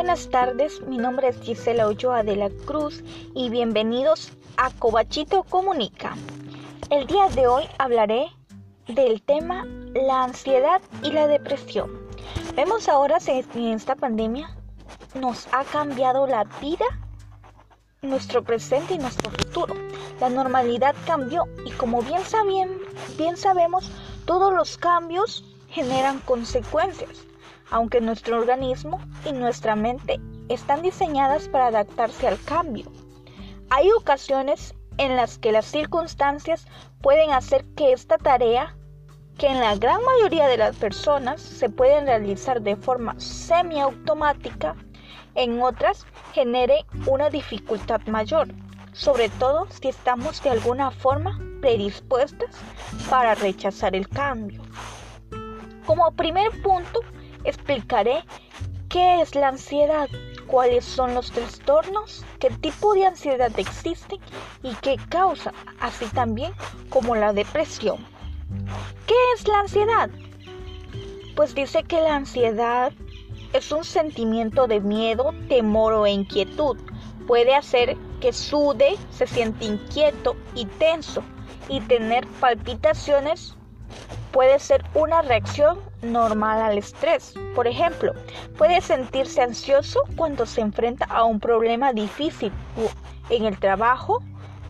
buenas tardes, mi nombre es Gisela Ochoa de la Cruz y bienvenidos a Cobachito Comunica. El día de hoy hablaré del tema la ansiedad y la depresión. Vemos ahora que esta pandemia nos ha cambiado la vida, nuestro presente y nuestro futuro. La normalidad cambió y como bien, bien sabemos, todos los cambios generan consecuencias aunque nuestro organismo y nuestra mente están diseñadas para adaptarse al cambio. Hay ocasiones en las que las circunstancias pueden hacer que esta tarea, que en la gran mayoría de las personas se pueden realizar de forma semiautomática, en otras genere una dificultad mayor, sobre todo si estamos de alguna forma predispuestas para rechazar el cambio. Como primer punto, explicaré qué es la ansiedad, cuáles son los trastornos, qué tipo de ansiedad existe y qué causa, así también como la depresión. ¿Qué es la ansiedad? Pues dice que la ansiedad es un sentimiento de miedo, temor o inquietud. Puede hacer que sude, se siente inquieto y tenso y tener palpitaciones puede ser una reacción normal al estrés. Por ejemplo, puede sentirse ansioso cuando se enfrenta a un problema difícil en el trabajo,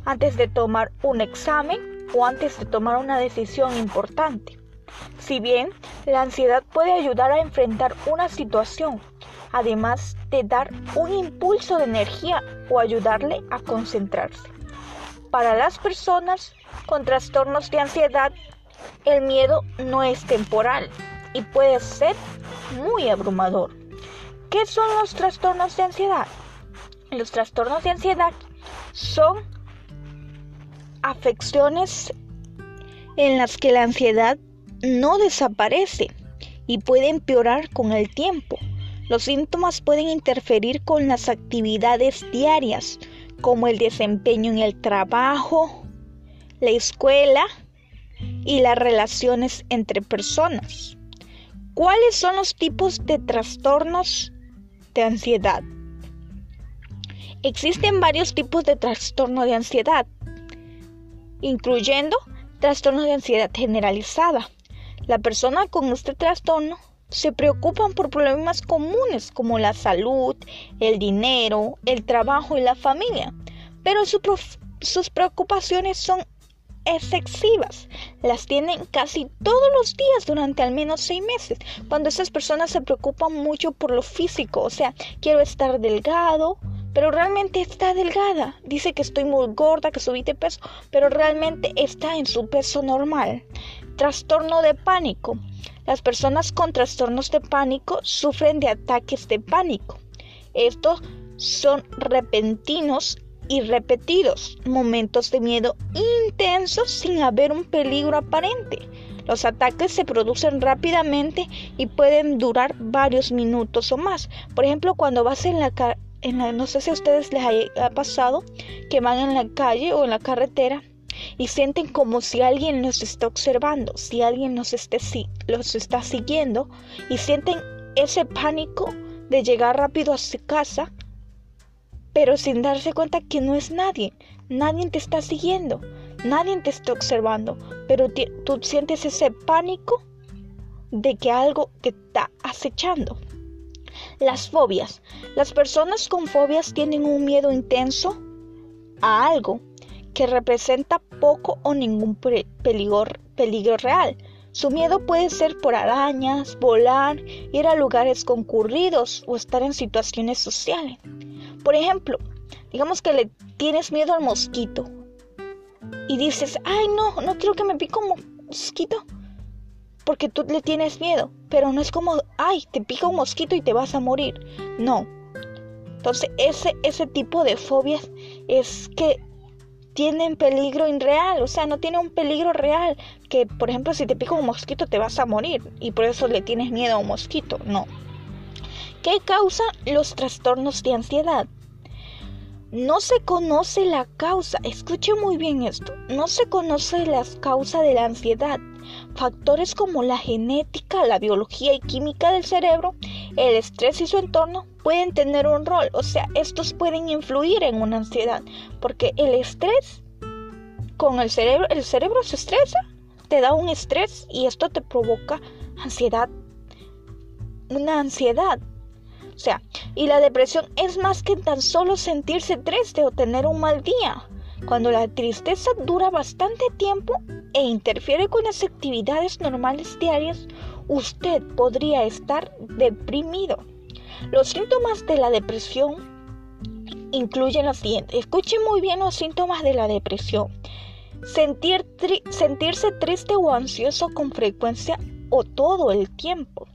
antes de tomar un examen o antes de tomar una decisión importante. Si bien la ansiedad puede ayudar a enfrentar una situación, además de dar un impulso de energía o ayudarle a concentrarse. Para las personas con trastornos de ansiedad, el miedo no es temporal y puede ser muy abrumador. ¿Qué son los trastornos de ansiedad? Los trastornos de ansiedad son afecciones en las que la ansiedad no desaparece y puede empeorar con el tiempo. Los síntomas pueden interferir con las actividades diarias, como el desempeño en el trabajo, la escuela y las relaciones entre personas. ¿Cuáles son los tipos de trastornos de ansiedad? Existen varios tipos de trastorno de ansiedad, incluyendo trastorno de ansiedad generalizada. La persona con este trastorno se preocupan por problemas comunes como la salud, el dinero, el trabajo y la familia, pero sus preocupaciones son excesivas. Las tienen casi todos los días durante al menos seis meses. Cuando esas personas se preocupan mucho por lo físico, o sea, quiero estar delgado, pero realmente está delgada. Dice que estoy muy gorda, que subí de peso, pero realmente está en su peso normal. Trastorno de pánico. Las personas con trastornos de pánico sufren de ataques de pánico. Estos son repentinos y repetidos momentos de miedo intensos sin haber un peligro aparente. Los ataques se producen rápidamente y pueden durar varios minutos o más. Por ejemplo, cuando vas en la, en no sé si a ustedes les ha pasado que van en la calle o en la carretera y sienten como si alguien los está observando, si alguien los está siguiendo y sienten ese pánico de llegar rápido a su casa pero sin darse cuenta que no es nadie. Nadie te está siguiendo, nadie te está observando, pero tú sientes ese pánico de que algo te está acechando. Las fobias. Las personas con fobias tienen un miedo intenso a algo que representa poco o ningún peligro, peligro real. Su miedo puede ser por arañas, volar, ir a lugares concurridos o estar en situaciones sociales. Por ejemplo, digamos que le tienes miedo al mosquito y dices, ay no, no quiero que me pique un mosquito porque tú le tienes miedo, pero no es como, ay, te pica un mosquito y te vas a morir. No. Entonces, ese, ese tipo de fobias es que tienen peligro irreal, o sea, no tiene un peligro real, que por ejemplo si te pica un mosquito te vas a morir y por eso le tienes miedo a un mosquito, no. ¿Qué causa los trastornos de ansiedad? No se conoce la causa, escuche muy bien esto, no se conoce la causa de la ansiedad. Factores como la genética, la biología y química del cerebro, el estrés y su entorno pueden tener un rol, o sea, estos pueden influir en una ansiedad, porque el estrés con el cerebro, el cerebro se estresa, te da un estrés y esto te provoca ansiedad, una ansiedad. O sea, y la depresión es más que tan solo sentirse triste o tener un mal día. Cuando la tristeza dura bastante tiempo e interfiere con las actividades normales diarias, usted podría estar deprimido. Los síntomas de la depresión incluyen los siguientes. Escuche muy bien los síntomas de la depresión. Sentir sentirse triste o ansioso con frecuencia o todo el tiempo.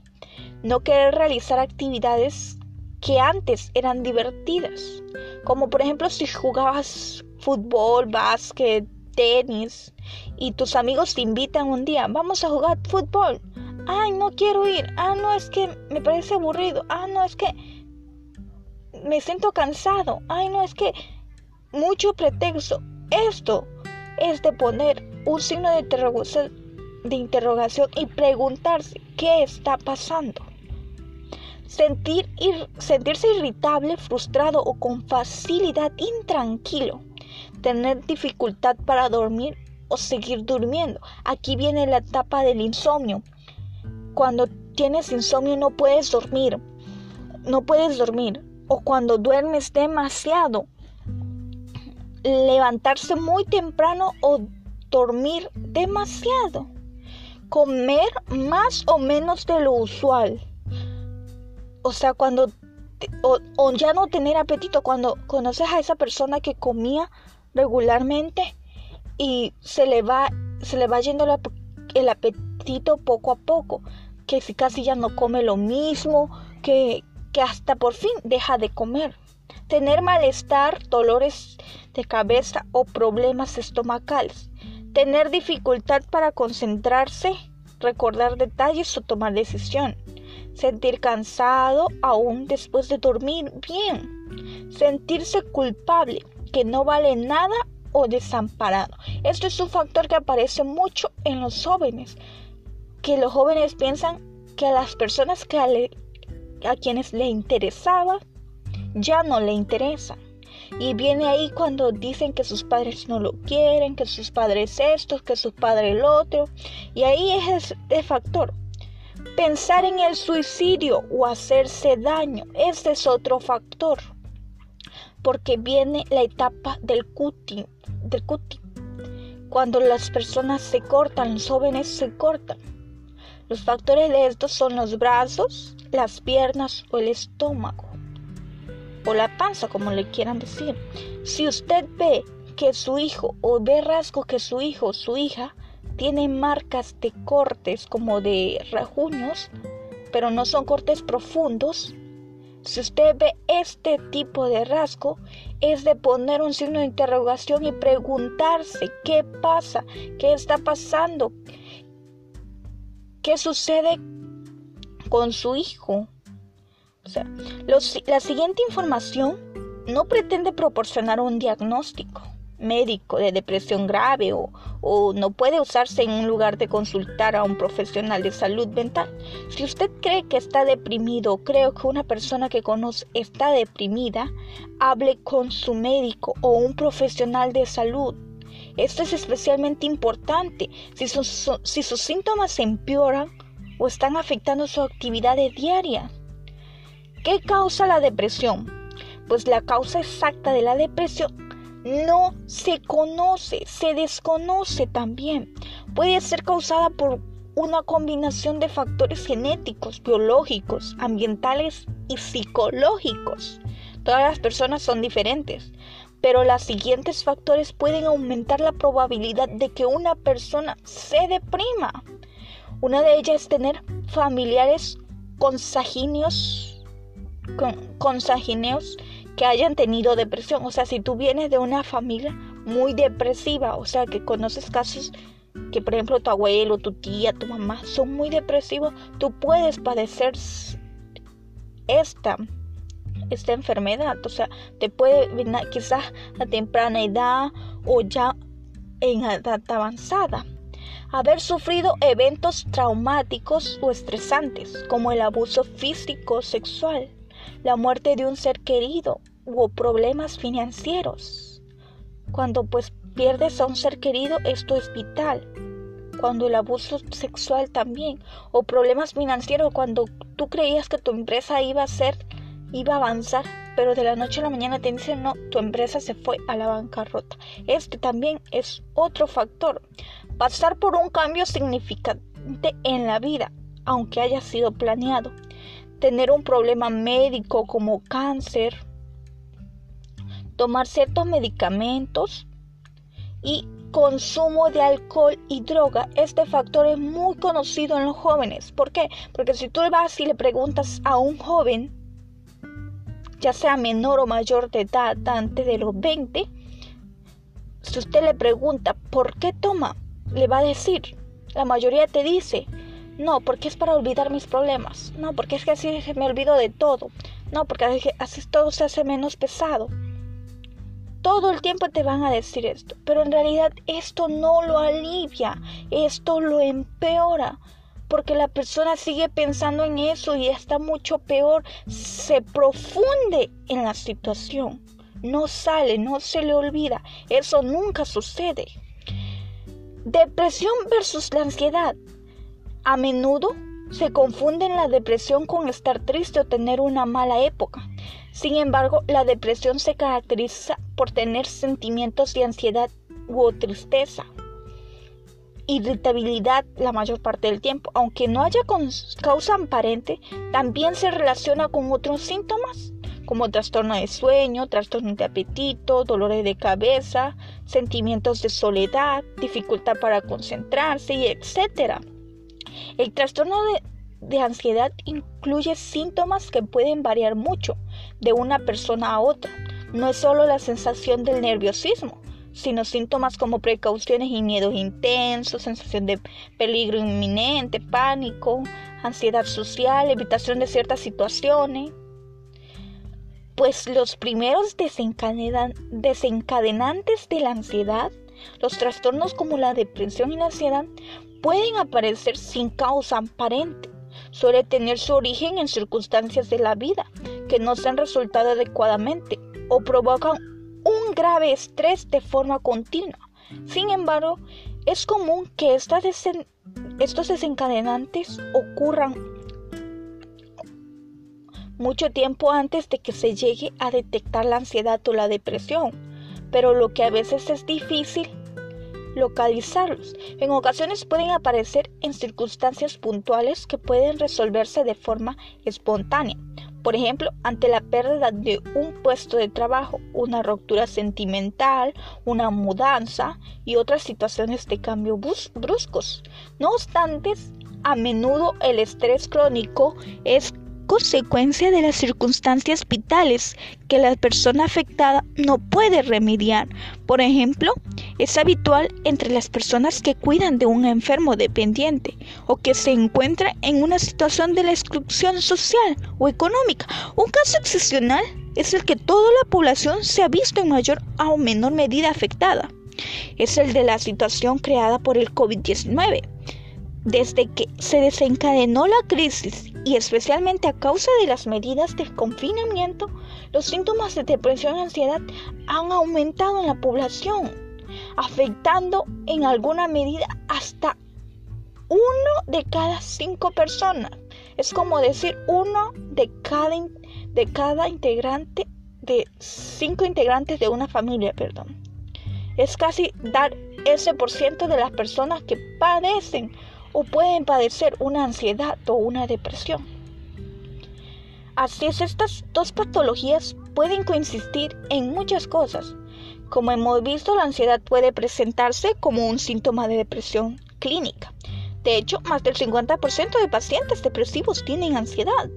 No querer realizar actividades que antes eran divertidas. Como por ejemplo si jugabas fútbol, básquet, tenis y tus amigos te invitan un día, vamos a jugar fútbol ay, no quiero ir, ah, no, es que me parece aburrido, ah, no, es que me siento cansado, ay, no, es que mucho pretexto. Esto es de poner un signo de interrogación, de interrogación y preguntarse qué está pasando. Sentir, sentirse irritable, frustrado o con facilidad intranquilo. Tener dificultad para dormir o seguir durmiendo. Aquí viene la etapa del insomnio cuando tienes insomnio no puedes dormir, no puedes dormir, o cuando duermes demasiado, levantarse muy temprano o dormir demasiado, comer más o menos de lo usual, o sea, cuando o, ya no tener apetito, cuando conoces a esa persona que comía regularmente y se le va, se le va yendo el apetito poco a poco que si casi ya no come lo mismo, que, que hasta por fin deja de comer. Tener malestar, dolores de cabeza o problemas estomacales. Tener dificultad para concentrarse, recordar detalles o tomar decisión. Sentir cansado aún después de dormir bien. Sentirse culpable, que no vale nada o desamparado. Esto es un factor que aparece mucho en los jóvenes que los jóvenes piensan que a las personas que a, quienes le interesaba ya no le interesan. Y viene ahí cuando dicen que sus padres no lo quieren, que sus padres estos, que sus padres el otro. Y ahí es el factor. Pensar en el suicidio o hacerse daño, ese es otro factor. Porque viene la etapa del cutting, del cutting. Cuando las personas se cortan, los jóvenes se cortan los factores de estos son los brazos, las piernas o el estómago o la panza, como le quieran decir. Si usted ve que su hijo o ve rasgos que su hijo o su hija tiene marcas de cortes como de rajuños, pero no son cortes profundos, si usted ve este tipo de rasgo, es de poner un signo de interrogación y preguntarse qué pasa, qué está pasando, qué sucede con su hijo. O sea, la siguiente información no pretende proporcionar un diagnóstico médico de depresión grave o, o, no puede usarse en un lugar de consultar a un profesional de salud mental. Si usted cree que está deprimido o que una persona que conoce está deprimida, hable con su médico o un profesional de salud esto es especialmente importante si, sus síntomas empeoran o están afectando su actividad diaria. ¿Qué causa la depresión? Pues la causa exacta de la depresión no se conoce, se desconoce también. Puede ser causada por una combinación de factores genéticos, biológicos, ambientales y psicológicos. Todas las personas son diferentes pero los siguientes factores pueden aumentar la probabilidad de que una persona se deprima. Una de ellas es tener familiares consanguíneos, consanguíneos que hayan tenido depresión. O sea, si tú vienes de una familia muy depresiva, o sea, que conoces casos que, por ejemplo, tu abuelo, tu tía, tu mamá son muy depresivos, tú puedes padecer esta esta enfermedad. O sea, te puede venir quizás a temprana edad o ya en edad avanzada. Haber sufrido eventos traumáticos o estresantes como el abuso físico sexual, la muerte de un ser querido o problemas financieros. Cuando pues pierdes a un ser querido, esto es vital. Cuando el abuso sexual también, o problemas financieros, cuando tú creías que tu empresa iba a ser, iba a avanzar, pero de la noche a la mañana te dicen no, tu empresa se fue a la bancarrota. Este también es otro factor. Pasar por un cambio significante en la vida, aunque haya sido planeado. Tener un problema médico como cáncer, tomar ciertos medicamentos y consumo de alcohol y droga. Este factor es muy conocido en los jóvenes. ¿Por qué? Porque si tú vas y le preguntas a un joven, sea menor o mayor de edad, antes de los 20, si usted le pregunta por qué toma, le va a decir, la mayoría te dice, no, porque es para olvidar mis problemas, no, porque es que así me olvido de todo, no, porque así todo se hace menos pesado. Todo el tiempo te van a decir esto, pero en realidad esto no lo alivia, esto lo empeora, porque la persona sigue pensando en eso y está mucho peor, se profunde en la situación, no sale, no se le olvida, eso nunca sucede. Depresión versus la ansiedad. A menudo se confunden la depresión con estar triste o tener una mala época. Sin embargo, la depresión se caracteriza por tener sentimientos de ansiedad u tristeza, irritabilidad la mayor parte del tiempo. Aunque no haya causa aparente, también se relaciona con otros síntomas como trastorno de sueño, trastorno de apetito, dolores de cabeza, sentimientos de soledad, dificultad para concentrarse y etc. El trastorno de de ansiedad incluye síntomas que pueden variar mucho de una persona a otra. No es solo la sensación del nerviosismo, sino síntomas como precauciones y miedos intensos, sensación de peligro inminente, pánico, ansiedad social, evitación de ciertas situaciones. Pues los primeros desencadenantes de la ansiedad, los trastornos como la depresión y la ansiedad, pueden aparecer sin causa aparente suele tener su origen en circunstancias de la vida que no se han resultado adecuadamente o provocan un grave estrés de forma continua. Sin embargo, es común que estos desencadenantes ocurran mucho tiempo antes de que se llegue a detectar la ansiedad o la depresión, pero lo que a veces es difícil localizarlos. En ocasiones pueden aparecer en circunstancias puntuales que pueden resolverse de forma espontánea. Por ejemplo, ante la pérdida de un puesto de trabajo, una ruptura sentimental, una mudanza y otras situaciones de cambio bruscos. No obstante, a menudo el estrés crónico es consecuencia de las circunstancias vitales que la persona afectada no puede remediar. Por ejemplo, es habitual entre las personas que cuidan de un enfermo dependiente o que se encuentra en una situación de la exclusión social o económica. Un caso excepcional es el que toda la población se ha visto en mayor o menor medida afectada. Es el de la situación creada por el COVID-19 desde que se desencadenó la crisis y especialmente a causa de las medidas de confinamiento, los síntomas de depresión y ansiedad han aumentado en la población, afectando en alguna medida hasta uno de cada cinco personas. Es como decir uno de cada, de cada integrante, de cinco integrantes de una familia, perdón. Es casi dar ese por ciento de las personas que padecen o pueden padecer una ansiedad o una depresión. Así es, estas dos patologías pueden coincidir en muchas cosas. Como hemos visto, la ansiedad puede presentarse como un síntoma de depresión clínica. De hecho, más del 50% de pacientes depresivos tienen ansiedad,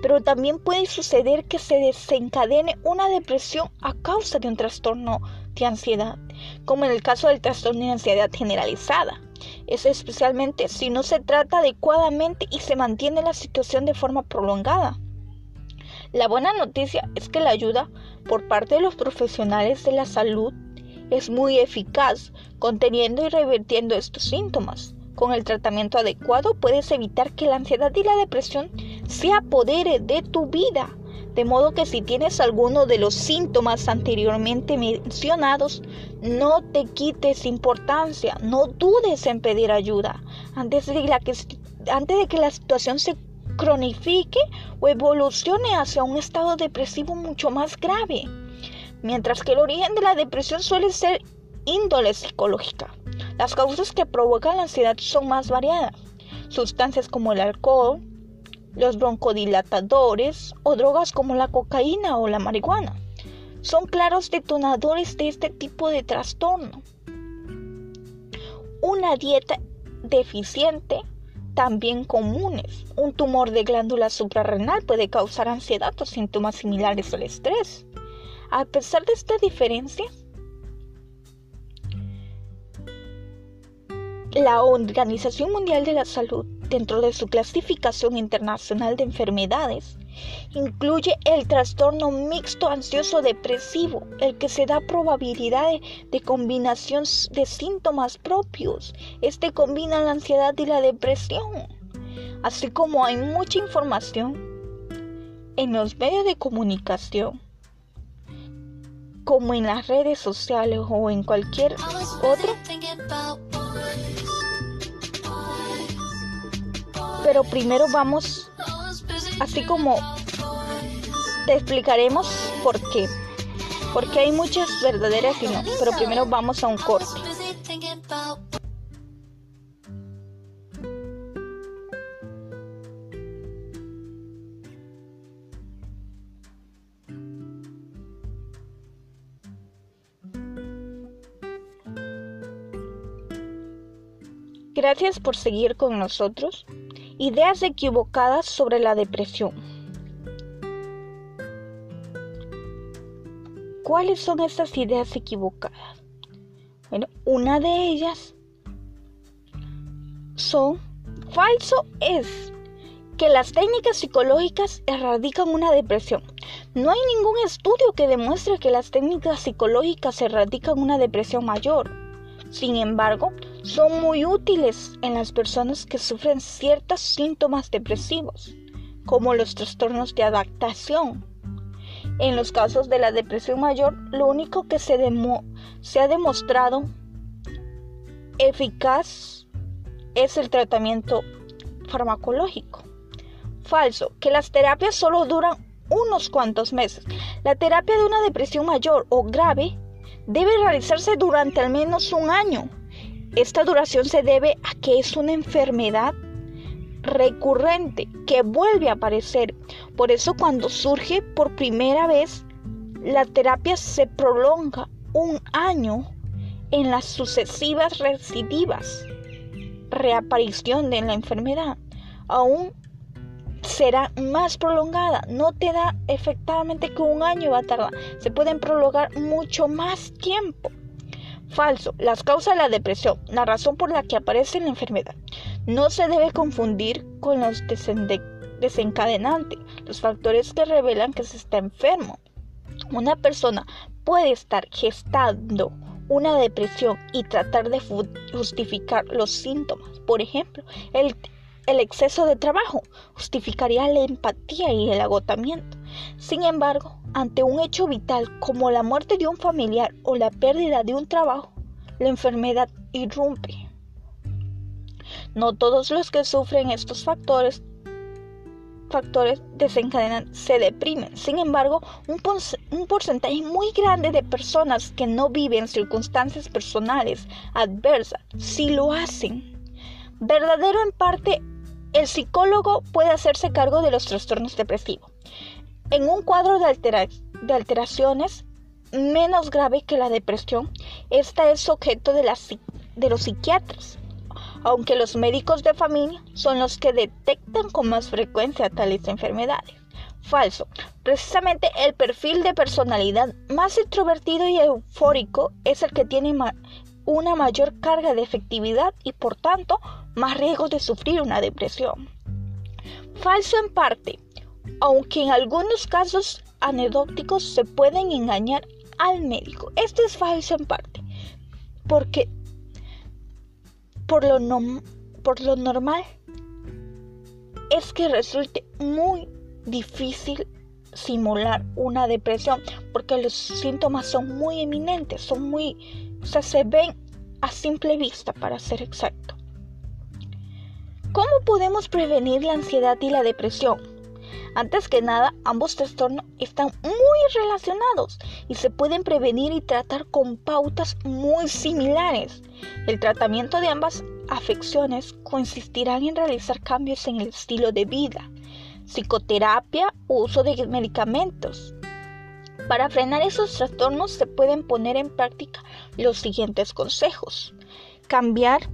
pero también puede suceder que se desencadene una depresión a causa de un trastorno de ansiedad, como en el caso del trastorno de ansiedad generalizada es especialmente si no se trata adecuadamente y se mantiene la situación de forma prolongada. La buena noticia es que la ayuda por parte de los profesionales de la salud es muy eficaz, conteniendo y revirtiendo estos síntomas. Con el tratamiento adecuado puedes evitar que la ansiedad y la depresión se apodere de tu vida. De modo que si tienes alguno de los síntomas anteriormente mencionados, no te quites importancia, no dudes en pedir ayuda antes de, que, antes de que la situación se cronifique o evolucione hacia un estado depresivo mucho más grave. Mientras que el origen de la depresión suele ser índole psicológica. Las causas que provocan la ansiedad son más variadas. Sustancias como el alcohol, los broncodilatadores o drogas como la cocaína o la marihuana son claros detonadores de este tipo de trastorno. Una dieta deficiente también comunes. Un tumor de glándula suprarrenal puede causar ansiedad o síntomas similares al estrés. A pesar de esta diferencia, la Organización Mundial de la Salud dentro de su clasificación internacional de enfermedades, incluye el trastorno mixto ansioso depresivo, el que se da probabilidad de, combinación de síntomas propios. Este combina la ansiedad y la depresión. Así como hay mucha información en los medios de comunicación, como en las redes sociales o en cualquier otro, pero primero vamos, así como te explicaremos por qué. Porque hay muchas verdaderas y no, pero primero vamos a un corte. Gracias por seguir con nosotros. Ideas equivocadas sobre la depresión. ¿Cuáles son estas ideas equivocadas? Bueno, una de ellas son falso es que las técnicas psicológicas erradican una depresión. No hay ningún estudio que demuestre que las técnicas psicológicas erradican una depresión mayor. Sin embargo, son muy útiles en las personas que sufren ciertos síntomas depresivos, como los trastornos de adaptación. En los casos de la depresión mayor, lo único que se, se ha demostrado eficaz es el tratamiento farmacológico. Falso, que las terapias solo duran unos cuantos meses. La terapia de una depresión mayor o grave debe realizarse durante al menos un año esta duración se debe a que es una enfermedad recurrente que vuelve a aparecer. Por eso cuando surge por primera vez, la terapia se prolonga un año en las sucesivas recidivas. Reaparición de la enfermedad aún será más prolongada. No te da efectivamente que un año va a tardar. Se pueden prolongar mucho más tiempo. Falso. Las causas de la depresión, la razón por la que aparece la enfermedad. No se debe confundir con los desencadenantes, los factores que revelan que se está enfermo. Una persona puede estar gestando una depresión y tratar de justificar los síntomas. Por ejemplo, el, exceso de trabajo justificaría la empatía y el agotamiento. Sin embargo, ante un hecho vital como la muerte de un familiar o la pérdida de un trabajo, la enfermedad irrumpe. No todos los que sufren estos factores factores desencadenan se deprimen. Sin embargo, un, un, porcentaje muy grande de personas que no viven circunstancias personales adversas sí lo hacen. Verdadero en parte, el psicólogo puede hacerse cargo de los trastornos depresivos. En un cuadro de, alteraciones menos grave que la depresión, esta es objeto de, de los psiquiatras, aunque los médicos de familia son los que detectan con más frecuencia tales enfermedades. Falso. Precisamente el perfil de personalidad más introvertido y eufórico es el que tiene una mayor carga de efectividad y por tanto más riesgo de sufrir una depresión. Falso en parte aunque en algunos casos anecdóticos se pueden engañar al médico. Esto es falso en parte, porque por lo, por lo normal es que resulte muy difícil simular una depresión porque los síntomas son muy eminentes, son muy, o sea, se ven a simple vista para ser exacto. ¿Cómo podemos prevenir la ansiedad y la depresión? Antes que nada, ambos trastornos están muy relacionados y se pueden prevenir y tratar con pautas muy similares. El tratamiento de ambas afecciones consistirán en realizar cambios en el estilo de vida, psicoterapia o uso de medicamentos. Para frenar esos trastornos se pueden poner en práctica los siguientes consejos. Cambiar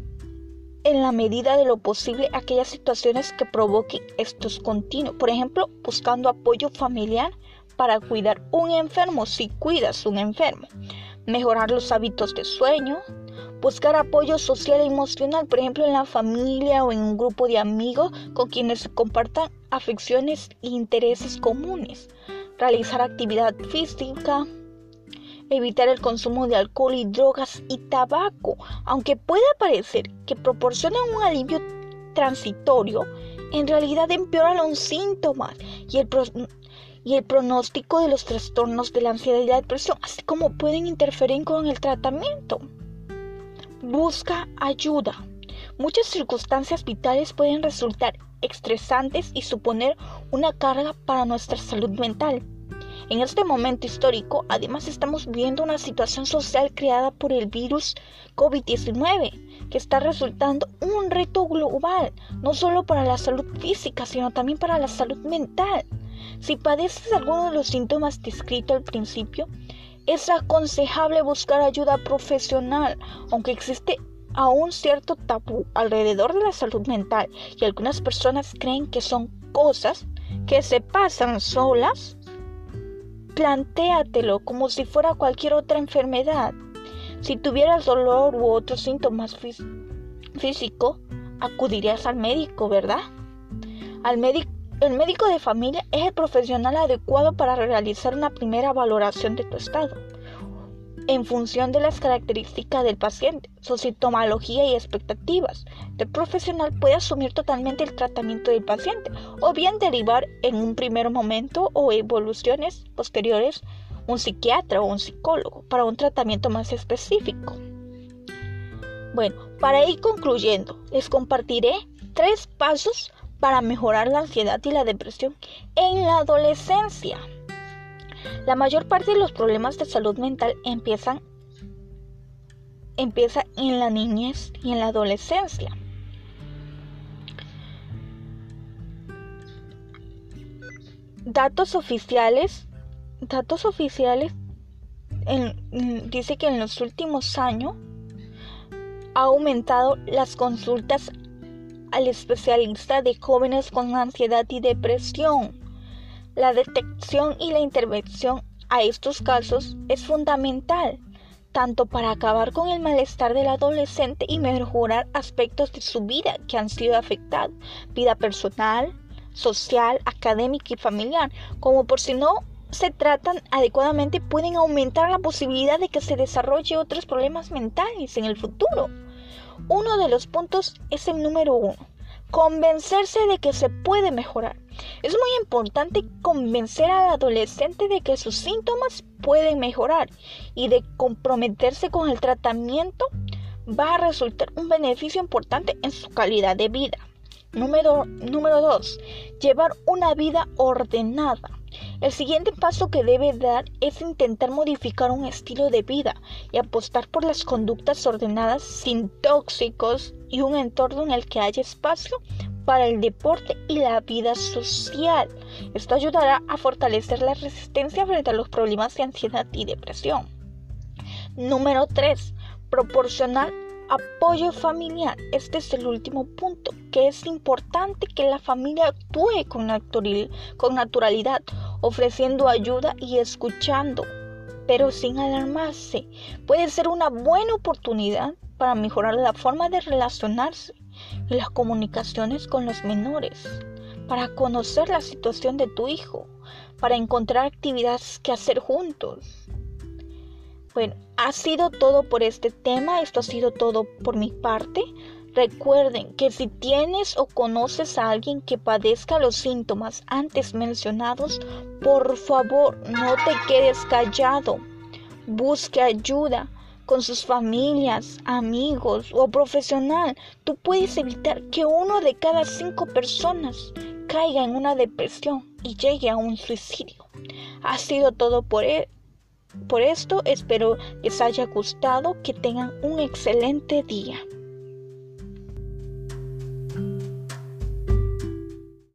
en la medida de lo posible aquellas situaciones que provoquen estos continuos. Por ejemplo, buscando apoyo familiar para cuidar un enfermo si cuidas un enfermo. Mejorar los hábitos de sueño. Buscar apoyo social e emocional, por ejemplo, en la familia o en un grupo de amigos con quienes compartan afecciones e intereses comunes. Realizar actividad física, evitar el consumo de alcohol y drogas y tabaco, aunque pueda parecer que proporcionan un alivio transitorio, en realidad empeoran los síntomas y el, y el pronóstico de los trastornos de la ansiedad y la depresión, así como pueden interferir con el tratamiento. Busca ayuda. Muchas circunstancias vitales pueden resultar estresantes y suponer una carga para nuestra salud mental. En este momento histórico, además estamos viendo una situación social creada por el virus COVID-19, que está resultando un reto global, no solo para la salud física, sino también para la salud mental. Si padeces alguno de los síntomas descritos al principio, es aconsejable buscar ayuda profesional, aunque existe aún cierto tabú alrededor de la salud mental y algunas personas creen que son cosas que se pasan solas Plantéatelo como si fuera cualquier otra enfermedad. Si tuvieras dolor u otros síntomas físicos, acudirías al médico, ¿verdad? Al el médico de familia es el profesional adecuado para realizar una primera valoración de tu estado en función de las características del paciente, su sintomología y expectativas. El profesional puede asumir totalmente el tratamiento del paciente o bien derivar en un primer momento o evoluciones posteriores un psiquiatra o un psicólogo para un tratamiento más específico. Bueno, para ir concluyendo, les compartiré tres pasos para mejorar la ansiedad y la depresión en la adolescencia. La mayor parte de los problemas de salud mental empiezan empieza en la niñez y en la adolescencia. Datos oficiales, datos oficiales dice que en los últimos años ha aumentado las consultas al especialista de jóvenes con ansiedad y depresión. La detección y la intervención a estos casos es fundamental, tanto para acabar con el malestar del adolescente y mejorar aspectos de su vida que han sido afectados, vida personal, social, académica y familiar, como por si no se tratan adecuadamente pueden aumentar la posibilidad de que se desarrolle otros problemas mentales en el futuro. Uno de los puntos es el número uno, convencerse de que se puede mejorar. Es muy importante convencer al adolescente de que sus síntomas pueden mejorar y de comprometerse con el tratamiento va a resultar un beneficio importante en su calidad de vida. Número 2. Llevar una vida ordenada. El siguiente paso que debe dar es intentar modificar un estilo de vida y apostar por las conductas ordenadas sin tóxicos y un entorno en el que haya espacio para el deporte y la vida social. Esto ayudará a fortalecer la resistencia frente a los problemas de ansiedad y depresión. Número 3. Proporcionar apoyo familiar. Este es el último punto, que es importante que la familia actúe con, naturalidad, ofreciendo ayuda y escuchando, pero sin alarmarse. Puede ser una buena oportunidad para mejorar la forma de relacionarse y las comunicaciones con los menores, para conocer la situación de tu hijo, para encontrar actividades que hacer juntos. Bueno, ha sido todo por este tema, esto ha sido todo por mi parte. Recuerden que si tienes o conoces a alguien que padezca los síntomas antes mencionados, por favor no te quedes callado. Busque ayuda con sus familias, amigos o profesional. Tú puedes evitar que uno de cada cinco personas caiga en una depresión y llegue a un suicidio. Ha sido todo por, e-, por esto. Espero les haya gustado. Que tengan un excelente día.